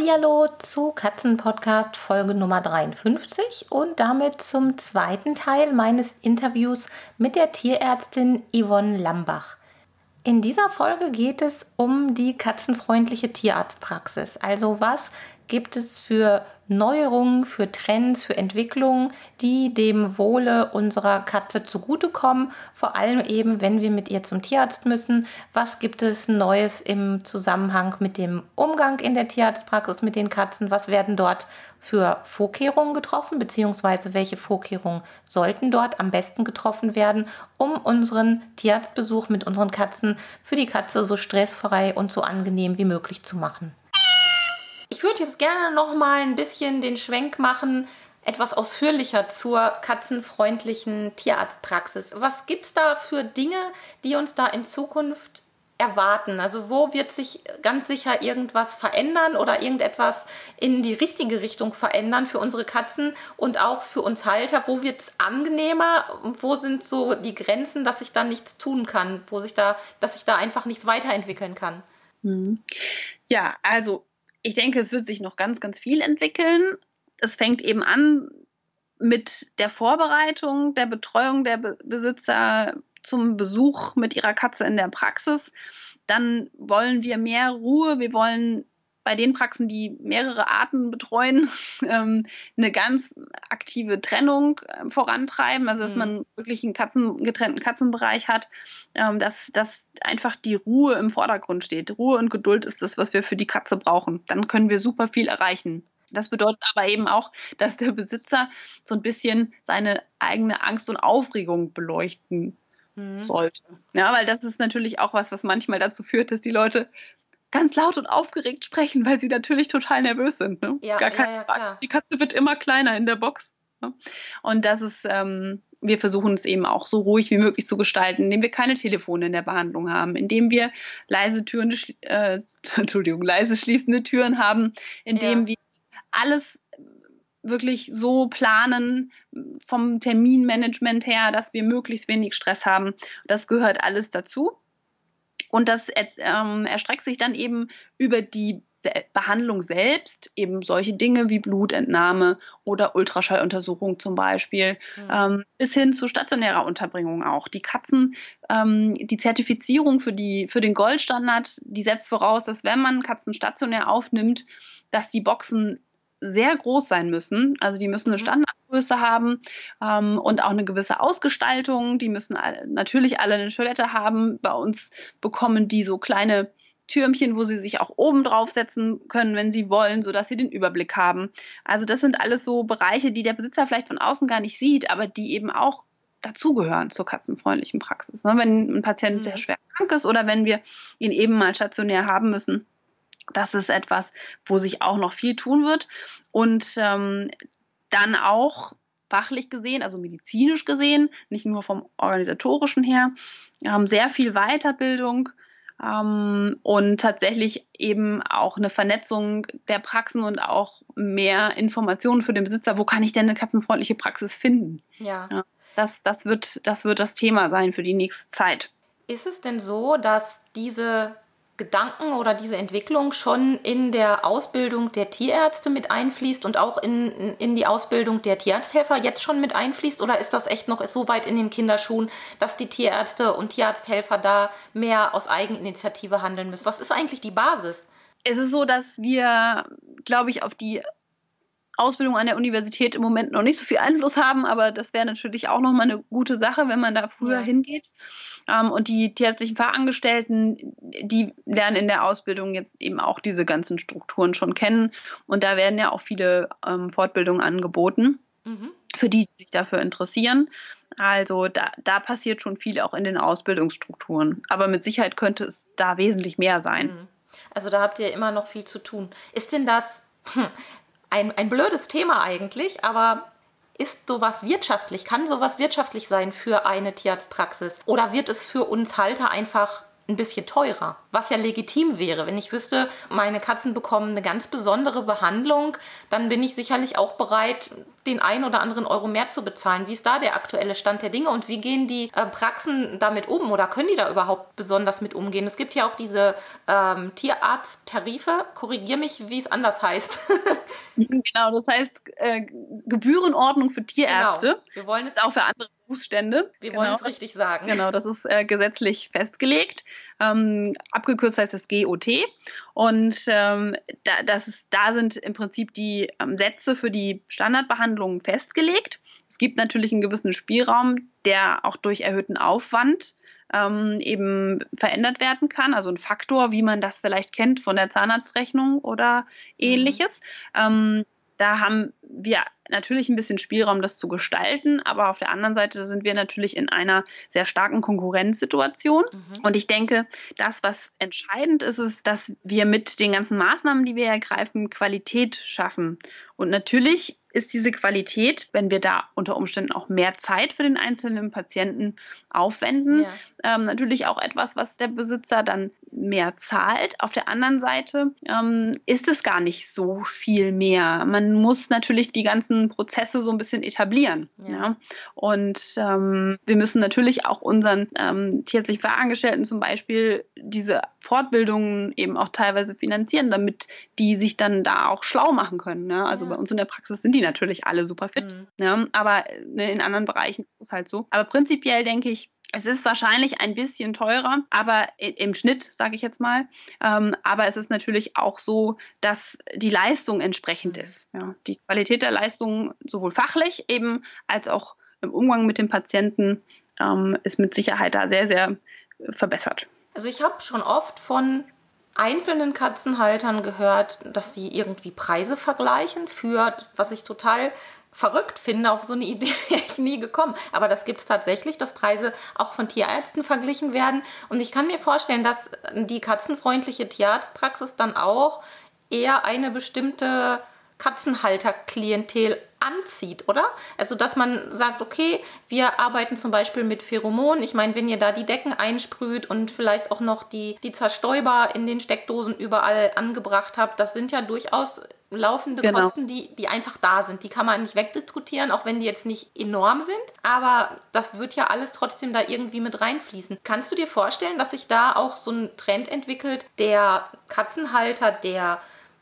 Hallihallo zu Katzenpodcast Folge Nummer 53 und damit zum zweiten Teil meines Interviews mit der Tierärztin Yvonne Lambach. In dieser Folge geht es um die katzenfreundliche Tierarztpraxis. Also was gibt es für Neuerungen, für Trends, für Entwicklungen, die dem Wohle unserer Katze zugutekommen. Vor allem eben, wenn wir mit ihr zum Tierarzt müssen. Was gibt es Neues im Zusammenhang mit dem Umgang in der Tierarztpraxis mit den Katzen? Was werden dort für Vorkehrungen getroffen, beziehungsweise welche Vorkehrungen sollten dort am besten getroffen werden, um unseren Tierarztbesuch mit unseren Katzen für die Katze so stressfrei und so angenehm wie möglich zu machen. Ich würde jetzt gerne noch mal ein bisschen den Schwenk machen, etwas ausführlicher zur katzenfreundlichen Tierarztpraxis. Was gibt es da für Dinge, die uns da in Zukunft erwarten? Also wo wird sich ganz sicher irgendwas verändern oder irgendetwas in die richtige Richtung verändern für unsere Katzen und auch für uns Halter? Wo wird es angenehmer? Wo sind so die Grenzen, dass ich da nichts tun kann, wo sich da, dass ich da einfach nichts weiterentwickeln kann? Hm. Ja, also ich denke, es wird sich noch ganz, ganz viel entwickeln. Es fängt eben an mit der Vorbereitung, der Betreuung der Besitzer zum Besuch mit ihrer Katze in der Praxis. Dann wollen wir mehr Ruhe. Wir wollen bei den Praxen, die mehrere Arten betreuen, ähm, eine ganz aktive Trennung äh, vorantreiben, also dass mhm. man wirklich einen Katzen, getrennten Katzenbereich hat, ähm, dass, dass einfach die Ruhe im Vordergrund steht. Ruhe und Geduld ist das, was wir für die Katze brauchen. Dann können wir super viel erreichen. Das bedeutet aber eben auch, dass der Besitzer so ein bisschen seine eigene Angst und Aufregung beleuchten mhm. sollte. Ja, weil das ist natürlich auch was, was manchmal dazu führt, dass die Leute ganz laut und aufgeregt sprechen, weil sie natürlich total nervös sind. Ne? Ja, Gar keine ja, ja, Die Katze wird immer kleiner in der Box. Ne? Und das ist, ähm, wir versuchen es eben auch so ruhig wie möglich zu gestalten, indem wir keine Telefone in der Behandlung haben, indem wir leise Türen, äh, Entschuldigung, leise schließende Türen haben, indem ja. wir alles wirklich so planen vom Terminmanagement her, dass wir möglichst wenig Stress haben. Das gehört alles dazu. Und das ähm, erstreckt sich dann eben über die Behandlung selbst, eben solche Dinge wie Blutentnahme oder Ultraschalluntersuchung zum Beispiel, mhm. ähm, bis hin zu stationärer Unterbringung auch. Die Katzen, ähm, die Zertifizierung für, die, für den Goldstandard, die setzt voraus, dass wenn man Katzen stationär aufnimmt, dass die Boxen sehr groß sein müssen. Also die müssen eine mhm. Standardgröße haben ähm, und auch eine gewisse Ausgestaltung. Die müssen alle, natürlich alle eine Toilette haben. Bei uns bekommen die so kleine Türmchen, wo sie sich auch oben draufsetzen können, wenn sie wollen, sodass sie den Überblick haben. Also das sind alles so Bereiche, die der Besitzer vielleicht von außen gar nicht sieht, aber die eben auch dazugehören zur katzenfreundlichen Praxis. Ne? Wenn ein Patient mhm. sehr schwer krank ist oder wenn wir ihn eben mal stationär haben müssen, das ist etwas, wo sich auch noch viel tun wird. Und ähm, dann auch fachlich gesehen, also medizinisch gesehen, nicht nur vom organisatorischen her, haben sehr viel Weiterbildung ähm, und tatsächlich eben auch eine Vernetzung der Praxen und auch mehr Informationen für den Besitzer. Wo kann ich denn eine katzenfreundliche Praxis finden? Ja. ja das, das, wird, das wird das Thema sein für die nächste Zeit. Ist es denn so, dass diese Gedanken oder diese Entwicklung schon in der Ausbildung der Tierärzte mit einfließt und auch in, in die Ausbildung der Tierarzthelfer jetzt schon mit einfließt? Oder ist das echt noch so weit in den Kinderschuhen, dass die Tierärzte und Tierarzthelfer da mehr aus Eigeninitiative handeln müssen? Was ist eigentlich die Basis? Es ist so, dass wir, glaube ich, auf die Ausbildung an der Universität im Moment noch nicht so viel Einfluss haben, aber das wäre natürlich auch nochmal eine gute Sache, wenn man da früher ja. hingeht. Ähm, und die tierärztlichen Fachangestellten, die lernen in der Ausbildung jetzt eben auch diese ganzen Strukturen schon kennen. Und da werden ja auch viele ähm, Fortbildungen angeboten, mhm. für die, die sich dafür interessieren. Also da, da passiert schon viel auch in den Ausbildungsstrukturen. Aber mit Sicherheit könnte es da wesentlich mehr sein. Mhm. Also da habt ihr immer noch viel zu tun. Ist denn das hm, ein, ein blödes Thema eigentlich, aber ist sowas wirtschaftlich? Kann sowas wirtschaftlich sein für eine Tierarztpraxis? Oder wird es für uns Halter einfach ein bisschen teurer, was ja legitim wäre. Wenn ich wüsste, meine Katzen bekommen eine ganz besondere Behandlung, dann bin ich sicherlich auch bereit, den einen oder anderen Euro mehr zu bezahlen. Wie ist da der aktuelle Stand der Dinge und wie gehen die äh, Praxen damit um oder können die da überhaupt besonders mit umgehen? Es gibt ja auch diese ähm, Tierarzttarife. Korrigier mich, wie es anders heißt. genau, das heißt äh, Gebührenordnung für Tierärzte. Genau. Wir wollen es auch für andere Berufsstände. Wir genau. wollen es richtig sagen. Genau, das ist äh, gesetzlich festgelegt. Ähm, abgekürzt heißt es GOT. Und ähm, da, das ist, da sind im Prinzip die ähm, Sätze für die Standardbehandlungen festgelegt. Es gibt natürlich einen gewissen Spielraum, der auch durch erhöhten Aufwand ähm, eben verändert werden kann. Also ein Faktor, wie man das vielleicht kennt von der Zahnarztrechnung oder mhm. ähnliches. Mhm. Ähm, da haben wir natürlich ein bisschen Spielraum, das zu gestalten, aber auf der anderen Seite sind wir natürlich in einer sehr starken Konkurrenzsituation. Mhm. Und ich denke, das, was entscheidend ist, ist, dass wir mit den ganzen Maßnahmen, die wir ergreifen, Qualität schaffen. Und natürlich ist diese Qualität, wenn wir da unter Umständen auch mehr Zeit für den einzelnen Patienten aufwenden, ja. ähm, natürlich auch etwas, was der Besitzer dann mehr zahlt. Auf der anderen Seite ähm, ist es gar nicht so viel mehr. Man muss natürlich die ganzen Prozesse so ein bisschen etablieren. Ja. ja? Und ähm, wir müssen natürlich auch unseren ähm, tierärztlich Fahrangestellten zum Beispiel diese Fortbildungen eben auch teilweise finanzieren, damit die sich dann da auch schlau machen können. Ne? Also ja. bei uns in der Praxis sind die natürlich alle super fit. Mhm. Ne? Aber ne, in anderen Bereichen ist es halt so. Aber prinzipiell denke ich, es ist wahrscheinlich ein bisschen teurer, aber im Schnitt, sage ich jetzt mal. Ähm, aber es ist natürlich auch so, dass die Leistung entsprechend mhm. ist. Ja. Die Qualität der Leistung sowohl fachlich eben als auch im Umgang mit dem Patienten ähm, ist mit Sicherheit da sehr, sehr verbessert. Also ich habe schon oft von einzelnen Katzenhaltern gehört, dass sie irgendwie Preise vergleichen für, was ich total verrückt finde, auf so eine Idee wäre ich nie gekommen. Aber das gibt es tatsächlich, dass Preise auch von Tierärzten verglichen werden. Und ich kann mir vorstellen, dass die katzenfreundliche Tierarztpraxis dann auch eher eine bestimmte Katzenhalterklientel anzieht, oder? Also, dass man sagt, okay, wir arbeiten zum Beispiel mit Pheromonen. Ich meine, wenn ihr da die Decken einsprüht und vielleicht auch noch die, die Zerstäuber in den Steckdosen überall angebracht habt, das sind ja durchaus laufende genau. Kosten, die, die einfach da sind. Die kann man nicht wegdiskutieren, auch wenn die jetzt nicht enorm sind. Aber das wird ja alles trotzdem da irgendwie mit reinfließen. Kannst du dir vorstellen, dass sich da auch so ein Trend entwickelt, der Katzenhalter, der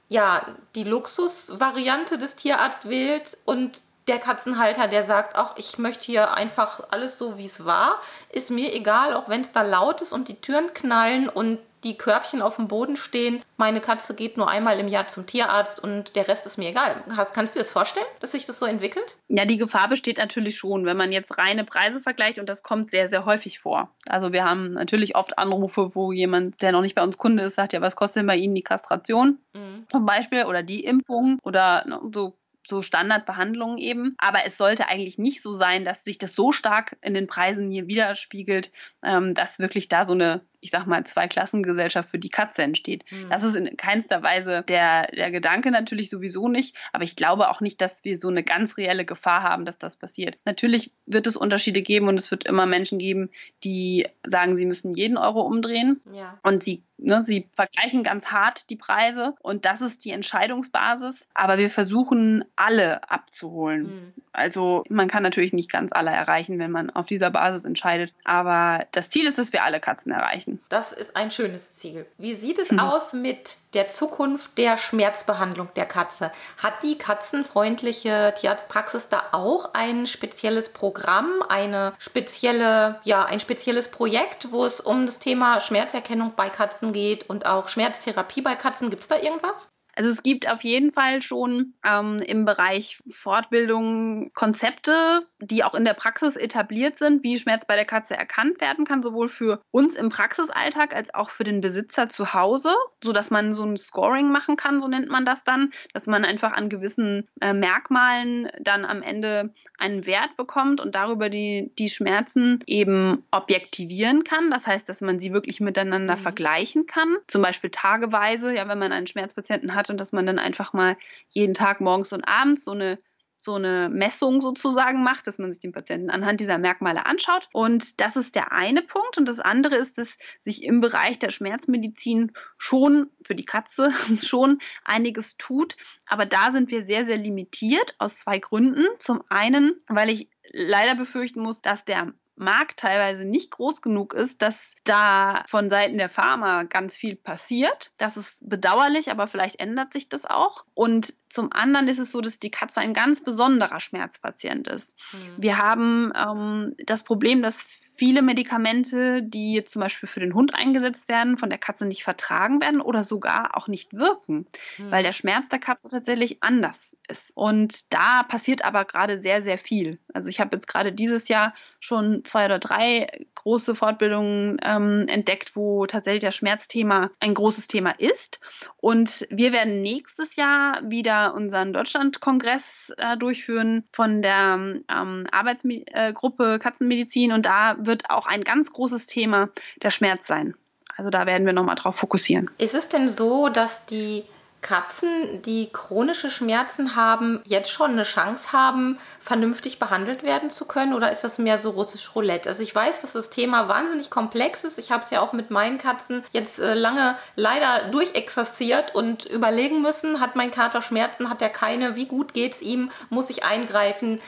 ja die Luxusvariante des Tierarztes wählt und der Katzenhalter, der sagt, ach, ich möchte hier einfach alles so, wie es war, ist mir egal, auch wenn es da laut ist und die Türen knallen und die Körbchen auf dem Boden stehen. Meine Katze geht nur einmal im Jahr zum Tierarzt und der Rest ist mir egal. Kannst du dir das vorstellen, dass sich das so entwickelt? Ja, die Gefahr besteht natürlich schon, wenn man jetzt reine Preise vergleicht und das kommt sehr, sehr häufig vor. Also wir haben natürlich oft Anrufe, wo jemand, der noch nicht bei uns Kunde ist, sagt, ja, was kostet denn bei Ihnen die Kastration mhm. zum Beispiel oder die Impfung oder ne, so so Standardbehandlungen eben. Aber es sollte eigentlich nicht so sein, dass sich das so stark in den Preisen hier widerspiegelt, ähm, dass wirklich da so eine ich sag mal, Zweiklassengesellschaft für die Katze entsteht. Mhm. Das ist in keinster Weise der, der Gedanke natürlich sowieso nicht, aber ich glaube auch nicht, dass wir so eine ganz reelle Gefahr haben, dass das passiert. Natürlich wird es Unterschiede geben und es wird immer Menschen geben, die sagen, sie müssen jeden Euro umdrehen ja. und sie, ne, sie vergleichen ganz hart die Preise und das ist die Entscheidungsbasis, aber wir versuchen alle abzuholen. Mhm. Also man kann natürlich nicht ganz alle erreichen, wenn man auf dieser Basis entscheidet, aber das Ziel ist, dass wir alle Katzen erreichen erreichen. Das ist ein schönes Ziel. Wie sieht es mhm. aus mit der Zukunft der Schmerzbehandlung der Katze? Hat die katzenfreundliche Tierarztpraxis da auch ein spezielles Programm, eine spezielle, ja, ein spezielles Projekt, wo es um das Thema Schmerzerkennung bei Katzen geht und auch Schmerztherapie bei Katzen? Gibt es da irgendwas? Also es gibt auf jeden Fall schon ähm, im Bereich Fortbildung Konzepte, die auch in der Praxis etabliert sind, wie Schmerz bei der Katze erkannt werden kann, sowohl für uns im Praxisalltag als auch für den Besitzer zu Hause, so dass man so ein Scoring machen kann, so nennt man das dann, dass man einfach an gewissen äh, Merkmalen dann am Ende einen Wert bekommt und darüber die, die Schmerzen eben objektivieren kann. Das heißt, dass man sie wirklich miteinander mhm. vergleichen kann. Zum Beispiel tageweise, ja, wenn man einen Schmerzpatienten hat und dass man dann einfach mal jeden Tag morgens und abends so eine so eine Messung sozusagen macht, dass man sich den Patienten anhand dieser Merkmale anschaut. Und das ist der eine Punkt. Und das andere ist, dass sich im Bereich der Schmerzmedizin schon für die Katze schon einiges tut. Aber da sind wir sehr, sehr limitiert aus zwei Gründen. Zum einen, weil ich leider befürchten muss, dass der Markt teilweise nicht groß genug ist, dass da von Seiten der Pharma ganz viel passiert. Das ist bedauerlich, aber vielleicht ändert sich das auch. Und zum anderen ist es so, dass die Katze ein ganz besonderer Schmerzpatient ist. Mhm. Wir haben ähm, das Problem, dass viele Medikamente, die jetzt zum Beispiel für den Hund eingesetzt werden, von der Katze nicht vertragen werden oder sogar auch nicht wirken, mhm. weil der Schmerz der Katze tatsächlich anders ist. Und da passiert aber gerade sehr, sehr viel. Also ich habe jetzt gerade dieses Jahr schon zwei oder drei große Fortbildungen ähm, entdeckt, wo tatsächlich das Schmerzthema ein großes Thema ist. Und wir werden nächstes Jahr wieder unseren Deutschlandkongress äh, durchführen von der ähm, Arbeitsgruppe äh, Katzenmedizin. Und da wird auch ein ganz großes Thema der Schmerz sein. Also da werden wir nochmal drauf fokussieren. Ist es denn so, dass die Katzen, die chronische Schmerzen haben, jetzt schon eine Chance haben, vernünftig behandelt werden zu können? Oder ist das mehr so russisch Roulette? Also ich weiß, dass das Thema wahnsinnig komplex ist. Ich habe es ja auch mit meinen Katzen jetzt äh, lange leider durchexerziert und überlegen müssen, hat mein Kater Schmerzen, hat er keine, wie gut geht es ihm, muss ich eingreifen?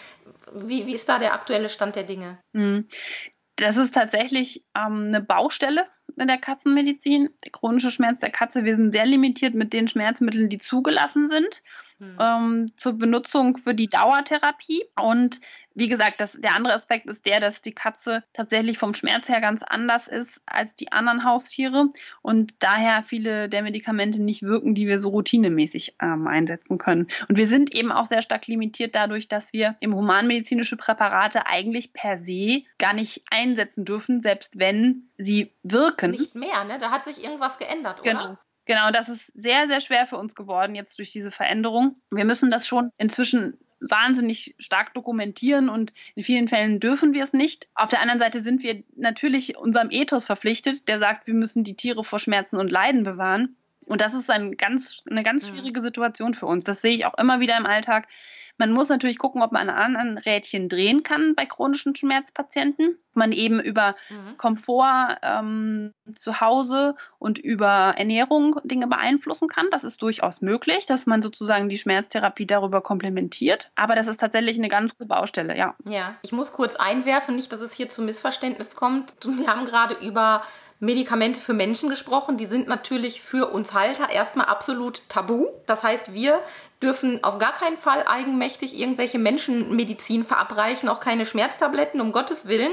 Wie, wie ist da der aktuelle Stand der Dinge? Hm. Das ist tatsächlich ähm, eine Baustelle in der Katzenmedizin. Der chronische Schmerz der Katze, wir sind sehr limitiert mit den Schmerzmitteln, die zugelassen sind mhm. ähm, zur Benutzung für die Dauertherapie. Und wie gesagt, das, der andere Aspekt ist der, dass die Katze tatsächlich vom Schmerz her ganz anders ist als die anderen Haustiere und daher viele der Medikamente nicht wirken, die wir so routinemäßig ähm, einsetzen können. Und wir sind eben auch sehr stark limitiert dadurch, dass wir im humanmedizinische Präparate eigentlich per se gar nicht einsetzen dürfen, selbst wenn sie wirken. Nicht mehr, ne? Da hat sich irgendwas geändert, oder? Genau. Genau, das ist sehr, sehr schwer für uns geworden jetzt durch diese Veränderung. Wir müssen das schon inzwischen wahnsinnig stark dokumentieren und in vielen Fällen dürfen wir es nicht. Auf der anderen Seite sind wir natürlich unserem Ethos verpflichtet, der sagt, wir müssen die Tiere vor Schmerzen und Leiden bewahren. Und das ist ein ganz, eine ganz schwierige Situation für uns. Das sehe ich auch immer wieder im Alltag. Man muss natürlich gucken, ob man an anderen Rädchen drehen kann bei chronischen Schmerzpatienten. Man eben über mhm. Komfort ähm, zu Hause und über Ernährung Dinge beeinflussen kann. Das ist durchaus möglich, dass man sozusagen die Schmerztherapie darüber komplementiert. Aber das ist tatsächlich eine ganz große Baustelle, ja. Ja, ich muss kurz einwerfen, nicht, dass es hier zu Missverständnis kommt. Wir haben gerade über Medikamente für Menschen gesprochen. Die sind natürlich für uns Halter erstmal absolut tabu. Das heißt, wir dürfen auf gar keinen Fall eigenmächtig irgendwelche Menschenmedizin verabreichen, auch keine Schmerztabletten, um Gottes Willen.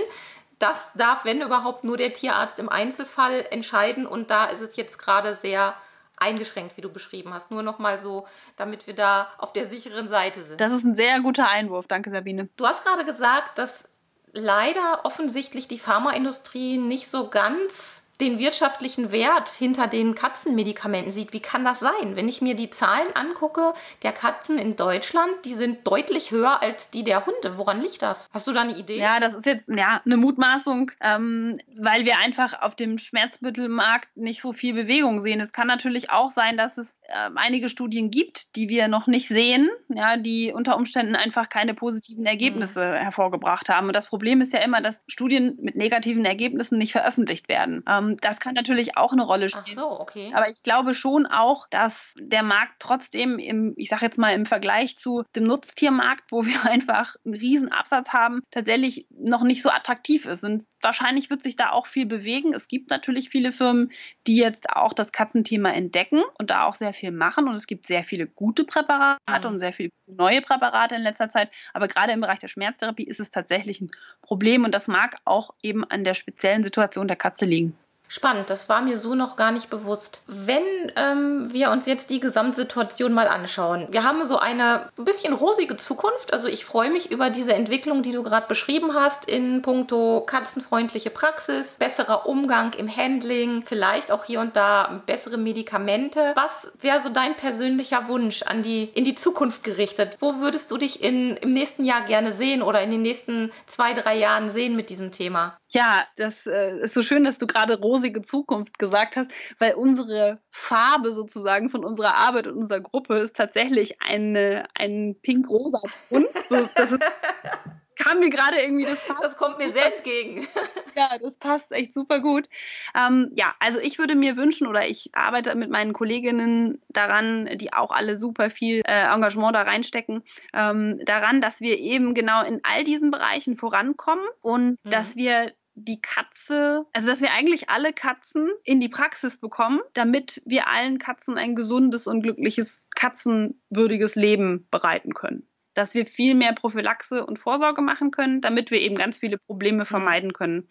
Das darf, wenn überhaupt, nur der Tierarzt im Einzelfall entscheiden. Und da ist es jetzt gerade sehr eingeschränkt, wie du beschrieben hast. Nur noch mal so, damit wir da auf der sicheren Seite sind. Das ist ein sehr guter Einwurf. Danke, Sabine. Du hast gerade gesagt, dass leider offensichtlich die Pharmaindustrie nicht so ganz den wirtschaftlichen Wert hinter den Katzenmedikamenten sieht. Wie kann das sein? Wenn ich mir die Zahlen angucke der Katzen in Deutschland, die sind deutlich höher als die der Hunde. Woran liegt das? Hast du da eine Idee? Ja, das ist jetzt ja, eine Mutmaßung, ähm, weil wir einfach auf dem Schmerzmittelmarkt nicht so viel Bewegung sehen. Es kann natürlich auch sein, dass es äh, einige Studien gibt, die wir noch nicht sehen, ja, die unter Umständen einfach keine positiven Ergebnisse mhm. hervorgebracht haben. Und das Problem ist ja immer, dass Studien mit negativen Ergebnissen nicht veröffentlicht werden. Ähm, das kann natürlich auch eine Rolle spielen. Ach so, okay. Aber ich glaube schon auch, dass der Markt trotzdem im, ich sage jetzt mal im Vergleich zu dem Nutztiermarkt, wo wir einfach einen riesen Absatz haben, tatsächlich noch nicht so attraktiv ist. Und wahrscheinlich wird sich da auch viel bewegen. Es gibt natürlich viele Firmen, die jetzt auch das Katzenthema entdecken und da auch sehr viel machen. Und es gibt sehr viele gute Präparate mhm. und sehr viele neue Präparate in letzter Zeit. Aber gerade im Bereich der Schmerztherapie ist es tatsächlich ein Problem und das mag auch eben an der speziellen Situation der Katze liegen. Spannend, das war mir so noch gar nicht bewusst. Wenn ähm, wir uns jetzt die Gesamtsituation mal anschauen, wir haben so eine ein bisschen rosige Zukunft. Also ich freue mich über diese Entwicklung, die du gerade beschrieben hast, in puncto katzenfreundliche Praxis, besserer Umgang im Handling, vielleicht auch hier und da bessere Medikamente. Was wäre so dein persönlicher Wunsch an die, in die Zukunft gerichtet? Wo würdest du dich in, im nächsten Jahr gerne sehen oder in den nächsten zwei, drei Jahren sehen mit diesem Thema? Ja, das äh, ist so schön, dass du gerade rosige Zukunft gesagt hast, weil unsere Farbe sozusagen von unserer Arbeit und unserer Gruppe ist tatsächlich eine, ein pink-rosa Ton. So, das ist kam mir gerade irgendwie das passt. Das kommt mir sehr entgegen. ja, das passt echt super gut. Ähm, ja, also ich würde mir wünschen oder ich arbeite mit meinen Kolleginnen daran, die auch alle super viel äh, Engagement da reinstecken, ähm, daran, dass wir eben genau in all diesen Bereichen vorankommen und mhm. dass wir die Katze, also dass wir eigentlich alle Katzen in die Praxis bekommen, damit wir allen Katzen ein gesundes und glückliches, katzenwürdiges Leben bereiten können dass wir viel mehr Prophylaxe und Vorsorge machen können, damit wir eben ganz viele Probleme mhm. vermeiden können.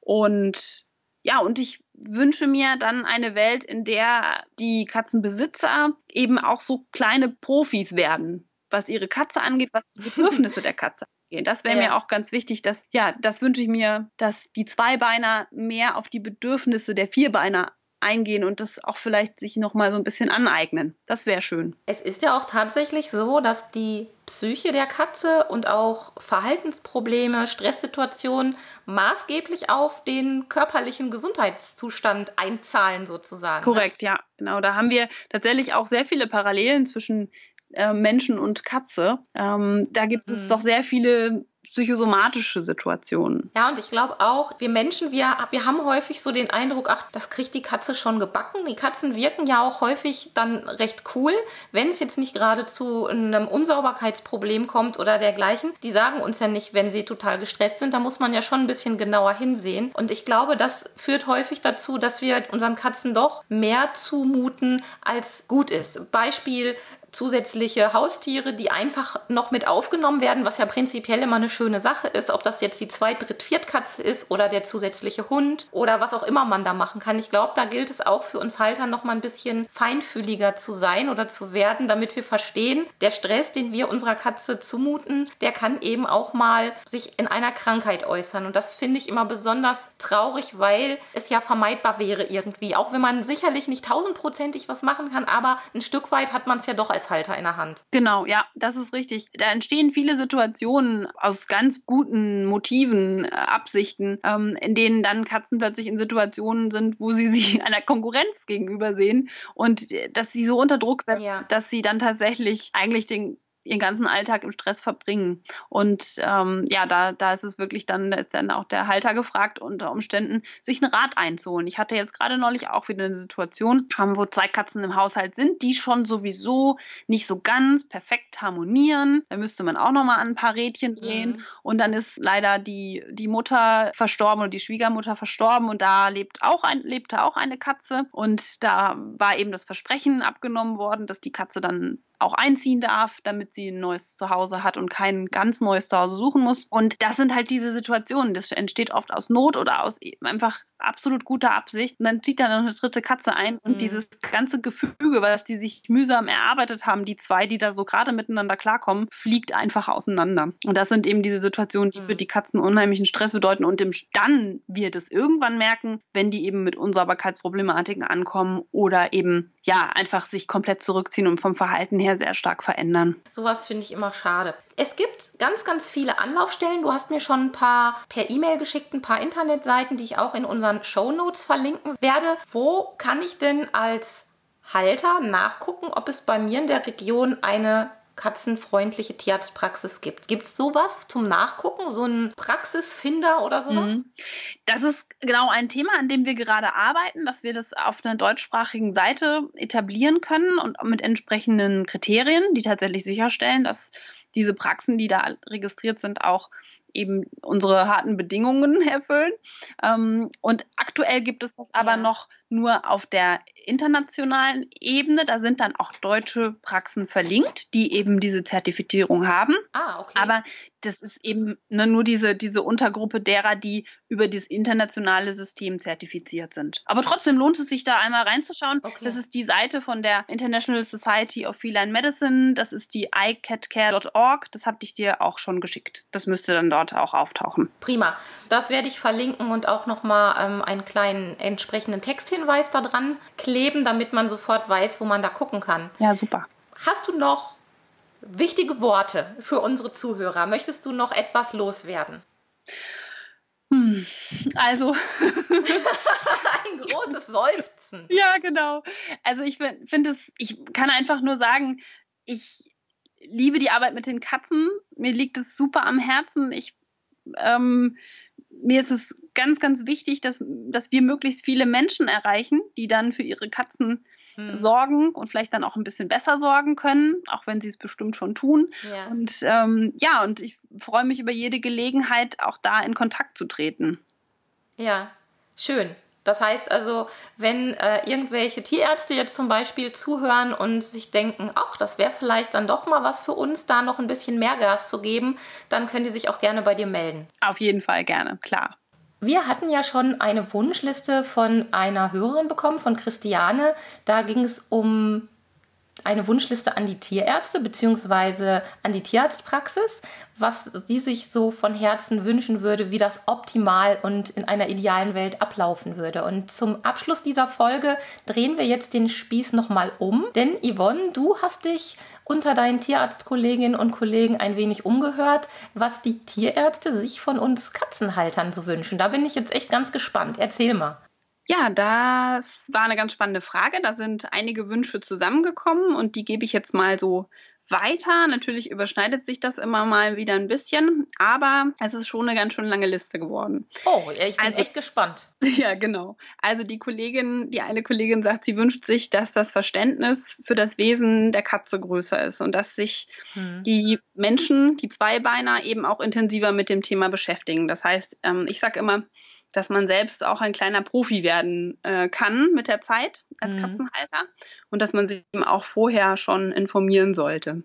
Und ja, und ich wünsche mir dann eine Welt, in der die Katzenbesitzer eben auch so kleine Profis werden, was ihre Katze angeht, was die Bedürfnisse der Katze angeht. Das wäre ja. mir auch ganz wichtig, dass, ja, das wünsche ich mir, dass die Zweibeiner mehr auf die Bedürfnisse der Vierbeiner eingehen und das auch vielleicht sich nochmal so ein bisschen aneignen. Das wäre schön. Es ist ja auch tatsächlich so, dass die Psyche der Katze und auch Verhaltensprobleme, Stresssituationen maßgeblich auf den körperlichen Gesundheitszustand einzahlen sozusagen. Ne? Korrekt, ja, genau. Da haben wir tatsächlich auch sehr viele Parallelen zwischen äh, Menschen und Katze. Ähm, da gibt es mhm. doch sehr viele psychosomatische Situationen. Ja, und ich glaube auch, wir Menschen, wir, wir haben häufig so den Eindruck, ach, das kriegt die Katze schon gebacken. Die Katzen wirken ja auch häufig dann recht cool, wenn es jetzt nicht gerade zu einem Unsauberkeitsproblem kommt oder dergleichen. Die sagen uns ja nicht, wenn sie total gestresst sind. Da muss man ja schon ein bisschen genauer hinsehen. Und ich glaube, das führt häufig dazu, dass wir unseren Katzen doch mehr zumuten, als gut ist. Beispiel, zusätzliche Haustiere, die einfach noch mit aufgenommen werden, was ja prinzipiell immer eine schöne Sache ist, ob das jetzt die Zweit-, Dritt-, Viertkatze ist oder der zusätzliche Hund oder was auch immer man da machen kann. Ich glaube, da gilt es auch für uns Halter noch mal ein bisschen feinfühliger zu sein oder zu werden, damit wir verstehen, der Stress, den wir unserer Katze zumuten, der kann eben auch mal sich in einer Krankheit äußern. Und das finde ich immer besonders traurig, weil es ja vermeidbar wäre irgendwie. Auch wenn man sicherlich nicht tausendprozentig was machen kann, aber ein Stück weit hat man es ja doch als Platzhalter in der Hand. Genau, ja, das ist richtig. Da entstehen viele Situationen aus ganz guten Motiven, äh, Absichten, ähm, in denen dann Katzen plötzlich in Situationen sind, wo sie sich einer Konkurrenz gegenüber sehen und äh, dass sie so unter Druck setzt, ja. dass sie dann tatsächlich eigentlich den ihren ganzen Alltag im Stress verbringen. Und ähm, ja, da, da ist es wirklich dann, da ist dann auch der Halter gefragt, unter Umständen sich einen Rat einzuholen. Ich hatte jetzt gerade neulich auch wieder eine Situation, wo zwei Katzen im Haushalt sind, die schon sowieso nicht so ganz perfekt harmonieren. Da müsste man auch nochmal an ein paar Rädchen drehen. Mhm. Und dann ist leider die, die Mutter verstorben und die Schwiegermutter verstorben und da lebt auch ein, lebte auch eine Katze. Und da war eben das Versprechen abgenommen worden, dass die Katze dann auch einziehen darf, damit sie ein neues Zuhause hat und kein ganz neues Zuhause suchen muss. Und das sind halt diese Situationen. Das entsteht oft aus Not oder aus einfach absolut guter Absicht. Und dann zieht da noch eine dritte Katze ein und mhm. dieses ganze Gefüge, was die sich mühsam erarbeitet haben, die zwei, die da so gerade miteinander klarkommen, fliegt einfach auseinander. Und das sind eben diese Situationen, die mhm. für die Katzen unheimlichen Stress bedeuten. Und dann wird es irgendwann merken, wenn die eben mit Unsauberkeitsproblematiken ankommen oder eben ja einfach sich komplett zurückziehen und vom Verhalten her sehr stark verändern. Sowas finde ich immer schade. Es gibt ganz, ganz viele Anlaufstellen. Du hast mir schon ein paar per E-Mail geschickt, ein paar Internetseiten, die ich auch in unseren Show Notes verlinken werde. Wo kann ich denn als Halter nachgucken, ob es bei mir in der Region eine katzenfreundliche Tierarztpraxis gibt. Gibt es sowas zum Nachgucken, so ein Praxisfinder oder sowas? Mhm. Das ist genau ein Thema, an dem wir gerade arbeiten, dass wir das auf einer deutschsprachigen Seite etablieren können und mit entsprechenden Kriterien, die tatsächlich sicherstellen, dass diese Praxen, die da registriert sind, auch eben unsere harten Bedingungen erfüllen. Ähm, und aktuell gibt es das aber ja. noch nur auf der internationalen Ebene. Da sind dann auch deutsche Praxen verlinkt, die eben diese Zertifizierung haben. Ah, okay. Aber das ist eben ne, nur diese, diese Untergruppe derer, die über das internationale System zertifiziert sind. Aber trotzdem lohnt es sich da einmal reinzuschauen. Okay. Das ist die Seite von der International Society of Feline Medicine. Das ist die icatcare.org. Das habe ich dir auch schon geschickt. Das müsste dann dort auch auftauchen. Prima. Das werde ich verlinken und auch nochmal ähm, einen kleinen entsprechenden Texthinweis da dran kleben, damit man sofort weiß, wo man da gucken kann. Ja, super. Hast du noch wichtige Worte für unsere Zuhörer? Möchtest du noch etwas loswerden? Hm also. Ein großes Seufzen. Ja, genau. Also ich finde es, ich kann einfach nur sagen, ich liebe die Arbeit mit den Katzen. Mir liegt es super am Herzen. Ich, ähm, mir ist es ganz, ganz wichtig, dass, dass wir möglichst viele Menschen erreichen, die dann für ihre Katzen hm. sorgen und vielleicht dann auch ein bisschen besser sorgen können, auch wenn sie es bestimmt schon tun. Ja. Und ähm, ja, und ich freue mich über jede Gelegenheit, auch da in Kontakt zu treten. Ja, schön. Das heißt also, wenn äh, irgendwelche Tierärzte jetzt zum Beispiel zuhören und sich denken, ach, das wäre vielleicht dann doch mal was für uns, da noch ein bisschen mehr Gas zu geben, dann können die sich auch gerne bei dir melden. Auf jeden Fall gerne, klar. Wir hatten ja schon eine Wunschliste von einer Hörerin bekommen, von Christiane. Da ging es um eine Wunschliste an die Tierärzte bzw. an die Tierarztpraxis, was sie sich so von Herzen wünschen würde, wie das optimal und in einer idealen Welt ablaufen würde. Und zum Abschluss dieser Folge drehen wir jetzt den Spieß nochmal um, denn Yvonne, du hast dich unter deinen Tierarztkolleginnen und Kollegen ein wenig umgehört, was die Tierärzte sich von uns Katzenhaltern so wünschen. Da bin ich jetzt echt ganz gespannt. Erzähl mal. Ja, das war eine ganz spannende Frage. Da sind einige Wünsche zusammengekommen und die gebe ich jetzt mal so weiter. Natürlich überschneidet sich das immer mal wieder ein bisschen, aber es ist schon eine ganz schön lange Liste geworden. Oh, ich bin also, echt gespannt. Ja, genau. Also die Kollegin, die eine Kollegin sagt, sie wünscht sich, dass das Verständnis für das Wesen der Katze größer ist und dass sich hm. die Menschen, die Zweibeiner, eben auch intensiver mit dem Thema beschäftigen. Das heißt, ähm, ich sage immer, dass man selbst auch ein kleiner Profi werden äh, kann mit der Zeit als mhm. Katzenhalter und dass man sich eben auch vorher schon informieren sollte,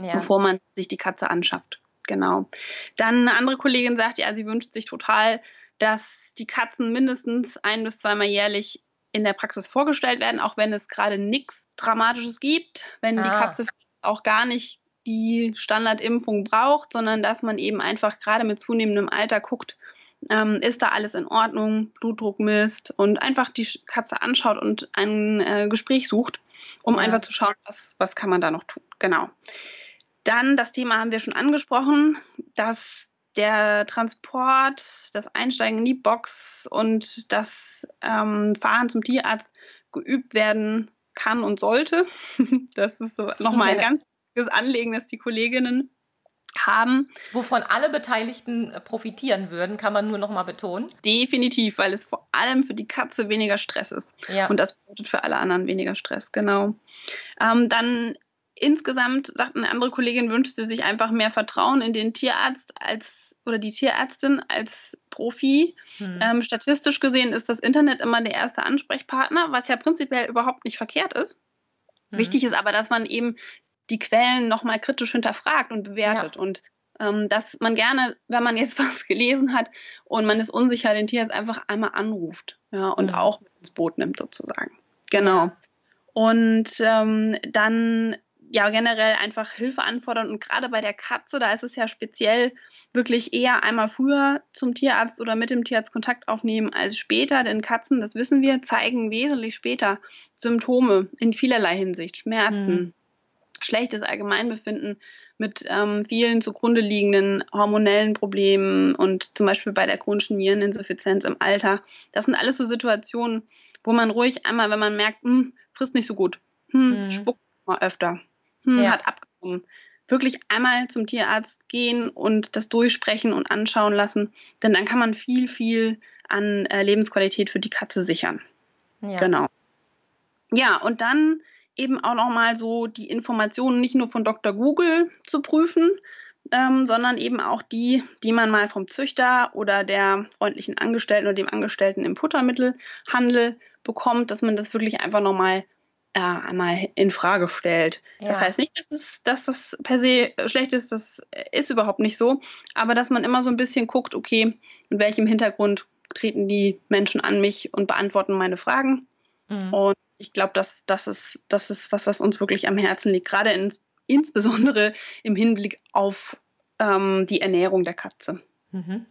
ja. bevor man sich die Katze anschafft. Genau. Dann eine andere Kollegin sagt, ja, sie wünscht sich total, dass die Katzen mindestens ein bis zweimal jährlich in der Praxis vorgestellt werden, auch wenn es gerade nichts Dramatisches gibt, wenn ah. die Katze auch gar nicht die Standardimpfung braucht, sondern dass man eben einfach gerade mit zunehmendem Alter guckt, ähm, ist da alles in Ordnung, Blutdruck misst und einfach die Katze anschaut und ein äh, Gespräch sucht, um ja. einfach zu schauen, was, was kann man da noch tun. Genau. Dann das Thema haben wir schon angesprochen, dass der Transport, das Einsteigen in die Box und das ähm, Fahren zum Tierarzt geübt werden kann und sollte. Das ist so nochmal ein ganz wichtiges Anliegen, dass die Kolleginnen haben. Wovon alle Beteiligten äh, profitieren würden, kann man nur noch mal betonen. Definitiv, weil es vor allem für die Katze weniger Stress ist. Ja. Und das bedeutet für alle anderen weniger Stress, genau. Ähm, dann insgesamt, sagt eine andere Kollegin, wünschte sich einfach mehr Vertrauen in den Tierarzt als oder die Tierärztin als Profi. Hm. Ähm, statistisch gesehen ist das Internet immer der erste Ansprechpartner, was ja prinzipiell überhaupt nicht verkehrt ist. Hm. Wichtig ist aber, dass man eben die Quellen nochmal kritisch hinterfragt und bewertet. Ja. Und ähm, dass man gerne, wenn man jetzt was gelesen hat und man ist unsicher, den Tierarzt einfach einmal anruft ja, und mhm. auch ins Boot nimmt sozusagen. Genau. Und ähm, dann ja generell einfach Hilfe anfordern und gerade bei der Katze, da ist es ja speziell wirklich eher einmal früher zum Tierarzt oder mit dem Tierarzt Kontakt aufnehmen als später, denn Katzen, das wissen wir, zeigen wesentlich später Symptome in vielerlei Hinsicht, Schmerzen, mhm schlechtes Allgemeinbefinden mit ähm, vielen zugrunde liegenden hormonellen Problemen und zum Beispiel bei der chronischen Niereninsuffizienz im Alter. Das sind alles so Situationen, wo man ruhig einmal, wenn man merkt, hm, frisst nicht so gut, hm, mhm. spuckt mal öfter, hm, ja. hat abgenommen, wirklich einmal zum Tierarzt gehen und das durchsprechen und anschauen lassen, denn dann kann man viel, viel an äh, Lebensqualität für die Katze sichern. Ja. Genau. Ja, und dann eben auch nochmal so die Informationen nicht nur von Dr. Google zu prüfen, ähm, sondern eben auch die, die man mal vom Züchter oder der freundlichen Angestellten oder dem Angestellten im Futtermittelhandel bekommt, dass man das wirklich einfach nochmal äh, einmal in Frage stellt. Ja. Das heißt nicht, dass, es, dass das per se schlecht ist, das ist überhaupt nicht so, aber dass man immer so ein bisschen guckt, okay, mit welchem Hintergrund treten die Menschen an mich und beantworten meine Fragen. Mhm. Und ich glaube, dass das ist, das ist was, was uns wirklich am Herzen liegt, gerade in, insbesondere im Hinblick auf ähm, die Ernährung der Katze. Mhm.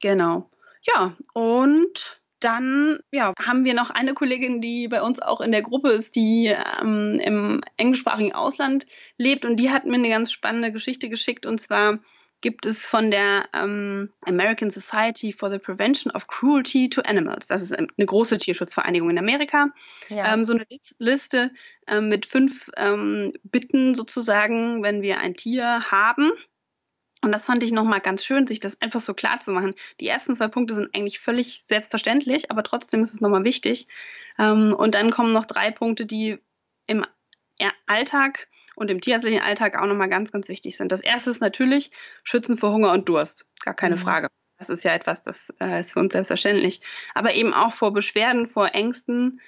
Genau. Ja, und dann ja, haben wir noch eine Kollegin, die bei uns auch in der Gruppe ist, die ähm, im englischsprachigen Ausland lebt und die hat mir eine ganz spannende Geschichte geschickt und zwar gibt es von der ähm, American Society for the Prevention of Cruelty to Animals, das ist eine große Tierschutzvereinigung in Amerika, ja. ähm, so eine Liste ähm, mit fünf ähm, Bitten sozusagen, wenn wir ein Tier haben. Und das fand ich nochmal ganz schön, sich das einfach so klar zu machen. Die ersten zwei Punkte sind eigentlich völlig selbstverständlich, aber trotzdem ist es nochmal wichtig. Ähm, und dann kommen noch drei Punkte, die im Alltag und im tierärztlichen Alltag auch nochmal ganz, ganz wichtig sind. Das erste ist natürlich Schützen vor Hunger und Durst. Gar keine mhm. Frage. Das ist ja etwas, das äh, ist für uns selbstverständlich. Aber eben auch vor Beschwerden, vor Ängsten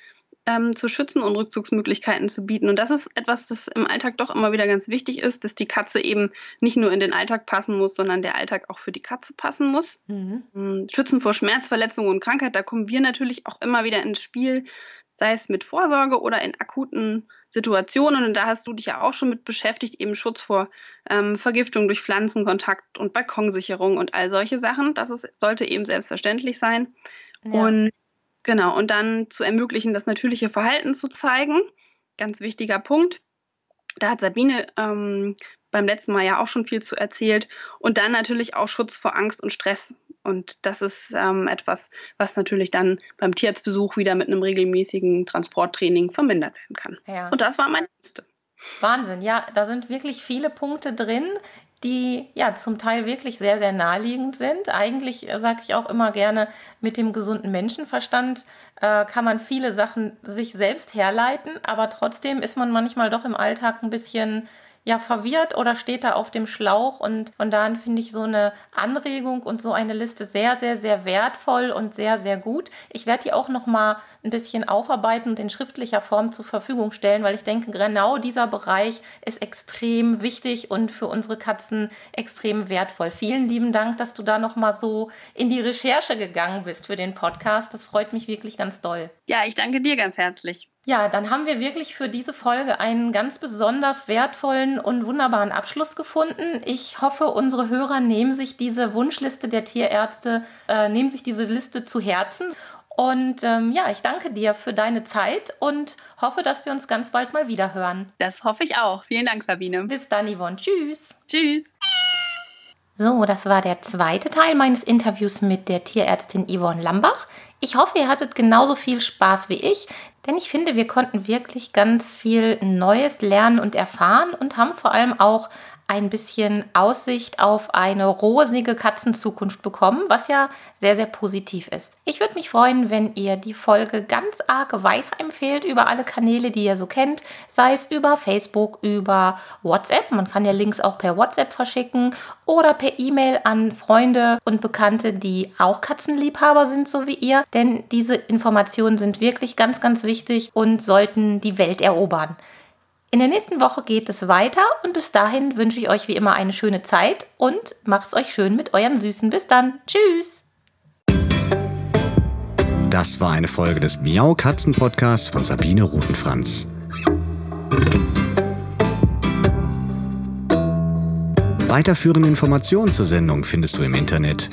ähm, zu schützen und Rückzugsmöglichkeiten zu bieten. Und das ist etwas, das im Alltag doch immer wieder ganz wichtig ist, dass die Katze eben nicht nur in den Alltag passen muss, sondern der Alltag auch für die Katze passen muss. Mhm. Ähm, schützen vor Schmerzverletzungen und Krankheit, da kommen wir natürlich auch immer wieder ins Spiel, sei es mit Vorsorge oder in akuten Situationen. Und da hast du dich ja auch schon mit beschäftigt, eben Schutz vor ähm, Vergiftung durch Pflanzenkontakt und Balkonsicherung und all solche Sachen. Das ist, sollte eben selbstverständlich sein. Ja. Und genau, und dann zu ermöglichen, das natürliche Verhalten zu zeigen. Ganz wichtiger Punkt. Da hat Sabine ähm, beim letzten Mal ja auch schon viel zu erzählt. Und dann natürlich auch Schutz vor Angst und Stress. Und das ist ähm, etwas, was natürlich dann beim Tierarztbesuch wieder mit einem regelmäßigen Transporttraining vermindert werden kann. Ja. Und das war meine Liste. Wahnsinn, ja, da sind wirklich viele Punkte drin, die ja zum Teil wirklich sehr, sehr naheliegend sind. Eigentlich äh, sage ich auch immer gerne, mit dem gesunden Menschenverstand äh, kann man viele Sachen sich selbst herleiten, aber trotzdem ist man manchmal doch im Alltag ein bisschen ja verwirrt oder steht da auf dem Schlauch und von daher finde ich so eine Anregung und so eine Liste sehr, sehr, sehr wertvoll und sehr, sehr gut. Ich werde die auch noch mal ein bisschen aufarbeiten und in schriftlicher Form zur Verfügung stellen, weil ich denke, genau dieser Bereich ist extrem wichtig und für unsere Katzen extrem wertvoll. Vielen lieben Dank, dass du da noch mal so in die Recherche gegangen bist für den Podcast. Das freut mich wirklich ganz doll. Ja, ich danke dir ganz herzlich. Ja, dann haben wir wirklich für diese Folge einen ganz besonders wertvollen und wunderbaren Abschluss gefunden. Ich hoffe, unsere Hörer nehmen sich diese Wunschliste der Tierärzte, äh, nehmen sich diese Liste zu Herzen. Und ähm, ja, ich danke dir für deine Zeit und hoffe, dass wir uns ganz bald mal wieder hören. Das hoffe ich auch. Vielen Dank, Sabine. Bis dann, Yvonne. Tschüss. Tschüss. So, das war der zweite Teil meines Interviews mit der Tierärztin Yvonne Lambach. Ich hoffe, ihr hattet genauso viel Spaß wie ich, denn ich finde, wir konnten wirklich ganz viel Neues lernen und erfahren und haben vor allem auch ein bisschen Aussicht auf eine rosige Katzenzukunft bekommen, was ja sehr, sehr positiv ist. Ich würde mich freuen, wenn ihr die Folge ganz arg weiterempfehlt über alle Kanäle, die ihr so kennt, sei es über Facebook, über WhatsApp. Man kann ja Links auch per WhatsApp verschicken oder per E-Mail an Freunde und Bekannte, die auch Katzenliebhaber sind, so wie ihr. Denn diese Informationen sind wirklich ganz, ganz wichtig und sollten die Welt erobern. In der nächsten Woche geht es weiter und bis dahin wünsche ich euch wie immer eine schöne Zeit und macht's euch schön mit eurem Süßen. Bis dann. Tschüss. Das war eine Folge des Miau Katzen Podcasts von Sabine Rutenfranz. Weiterführende Informationen zur Sendung findest du im Internet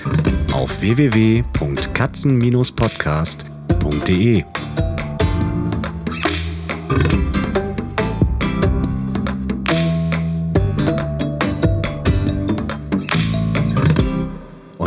auf www.katzen-podcast.de.